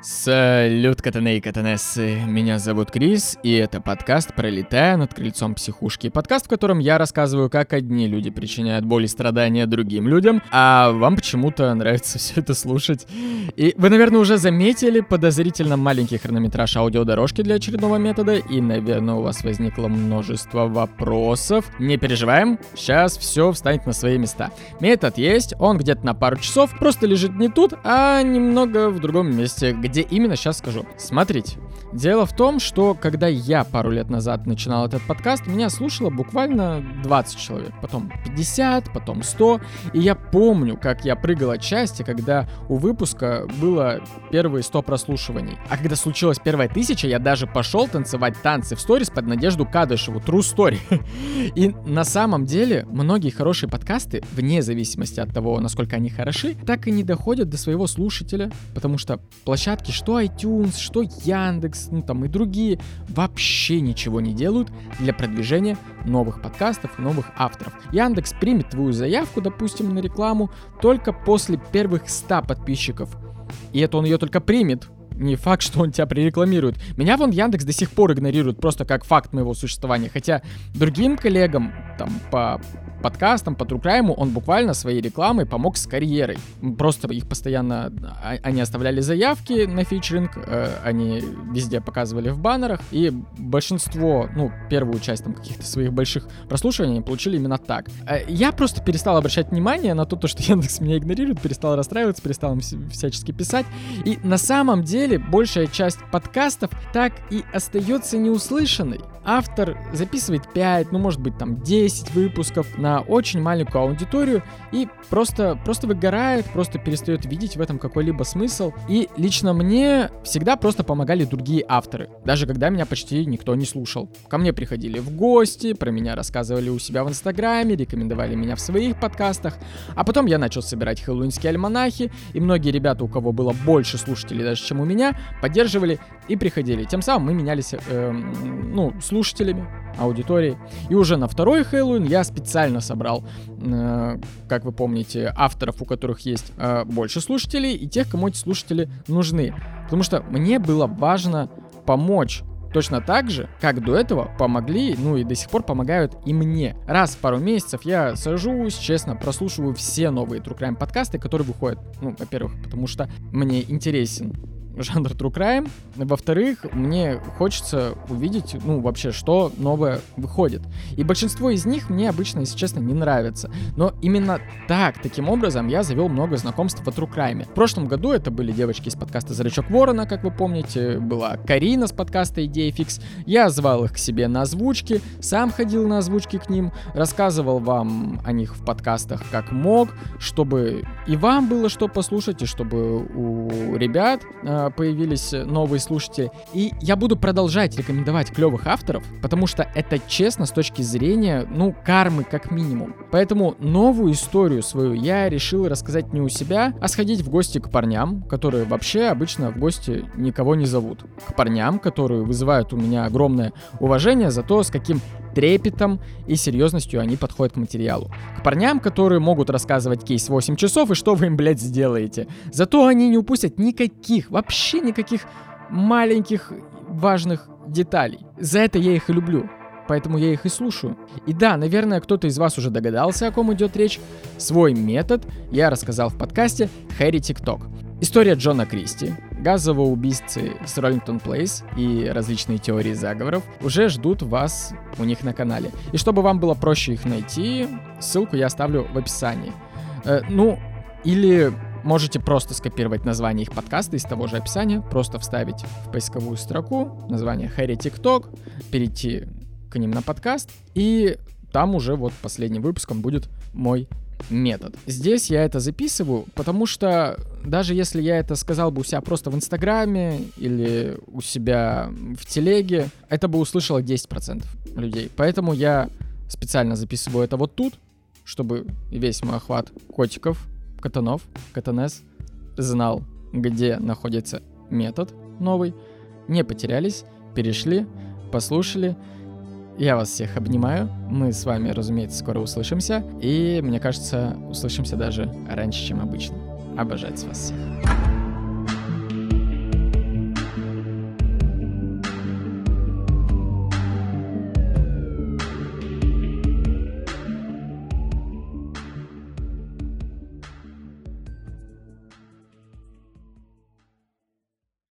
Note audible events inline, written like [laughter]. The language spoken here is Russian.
Салют, катаны и катанессы. Меня зовут Крис, и это подкаст «Пролетая над крыльцом психушки». Подкаст, в котором я рассказываю, как одни люди причиняют боль и страдания другим людям, а вам почему-то нравится все это слушать. И вы, наверное, уже заметили подозрительно маленький хронометраж аудиодорожки для очередного метода, и, наверное, у вас возникло множество вопросов. Не переживаем, сейчас все встанет на свои места. Метод есть, он где-то на пару часов, просто лежит не тут, а немного в другом месте, где именно сейчас скажу. Смотрите, дело в том, что когда я пару лет назад начинал этот подкаст, меня слушало буквально 20 человек, потом 50, потом 100, и я помню, как я прыгал от счастья, когда у выпуска было первые 100 прослушиваний. А когда случилась первая тысяча, я даже пошел танцевать танцы в сторис под Надежду Кадышеву, true story. [laughs] И на самом деле, многие хорошие подкасты, вне зависимости от того, насколько они хороши, так и не доходят до своего слушателя, потому что площадки, что iTunes, что Яндекс, ну там и другие, вообще ничего не делают для продвижения новых подкастов и новых авторов. Яндекс примет твою заявку, допустим, на рекламу только после первых 100 подписчиков. И это он ее только примет, не факт, что он тебя прорекламирует. Меня вон Яндекс до сих пор игнорирует просто как факт моего существования. Хотя другим коллегам там по подкастам, по True он буквально своей рекламой помог с карьерой. Просто их постоянно... А, они оставляли заявки на фичеринг, э, они везде показывали в баннерах, и большинство, ну, первую часть там каких-то своих больших прослушиваний они получили именно так. Э, я просто перестал обращать внимание на то, что [laughs] Яндекс меня игнорирует, перестал расстраиваться, перестал им всячески писать. И на самом деле большая часть подкастов так и остается неуслышанной. Автор записывает 5, ну, может быть, там 10 выпусков на на очень маленькую аудиторию и просто, просто выгорает, просто перестает видеть в этом какой-либо смысл. И лично мне всегда просто помогали другие авторы, даже когда меня почти никто не слушал. Ко мне приходили в гости, про меня рассказывали у себя в Инстаграме, рекомендовали меня в своих подкастах, а потом я начал собирать хэллоуинские альманахи, и многие ребята, у кого было больше слушателей даже, чем у меня, поддерживали и приходили. Тем самым мы менялись, э, ну, слушателями, аудиторией. И уже на второй Хэллоуин я специально собрал, э, как вы помните, авторов, у которых есть э, больше слушателей, и тех, кому эти слушатели нужны. Потому что мне было важно помочь Точно так же, как до этого помогли, ну и до сих пор помогают и мне. Раз в пару месяцев я сажусь, честно, прослушиваю все новые True Crime подкасты, которые выходят. Ну, во-первых, потому что мне интересен жанр true crime. Во-вторых, мне хочется увидеть, ну, вообще, что новое выходит. И большинство из них мне обычно, если честно, не нравится. Но именно так, таким образом, я завел много знакомств в true crime. В прошлом году это были девочки из подкаста «Зрачок Ворона», как вы помните, была Карина с подкаста «Идея фикс». Я звал их к себе на озвучки, сам ходил на озвучки к ним, рассказывал вам о них в подкастах как мог, чтобы и вам было что послушать, и чтобы у ребят э, появились новые слушатели. И я буду продолжать рекомендовать клевых авторов, потому что это честно с точки зрения, ну, кармы как минимум. Поэтому новую историю свою я решил рассказать не у себя, а сходить в гости к парням, которые вообще обычно в гости никого не зовут. К парням, которые вызывают у меня огромное уважение за то, с каким трепетом и серьезностью они подходят к материалу. К парням, которые могут рассказывать кейс 8 часов и что вы им, блядь, сделаете. Зато они не упустят никаких, вообще никаких маленьких важных деталей. За это я их и люблю. Поэтому я их и слушаю. И да, наверное, кто-то из вас уже догадался, о ком идет речь. Свой метод я рассказал в подкасте Хэри ТикТок. История Джона Кристи, газового убийцы с Роллингтон Плейс и различные теории заговоров уже ждут вас у них на канале. И чтобы вам было проще их найти, ссылку я оставлю в описании. Э, ну, или можете просто скопировать название их подкаста из того же описания, просто вставить в поисковую строку название Harry TikTok, перейти к ним на подкаст, и там уже вот последним выпуском будет мой метод. Здесь я это записываю, потому что даже если я это сказал бы у себя просто в Инстаграме или у себя в телеге, это бы услышало 10% людей. Поэтому я специально записываю это вот тут, чтобы весь мой охват котиков, катанов, катанес знал, где находится метод новый, не потерялись, перешли, послушали, я вас всех обнимаю. Мы с вами, разумеется, скоро услышимся. И, мне кажется, услышимся даже раньше, чем обычно. Обожать вас всех.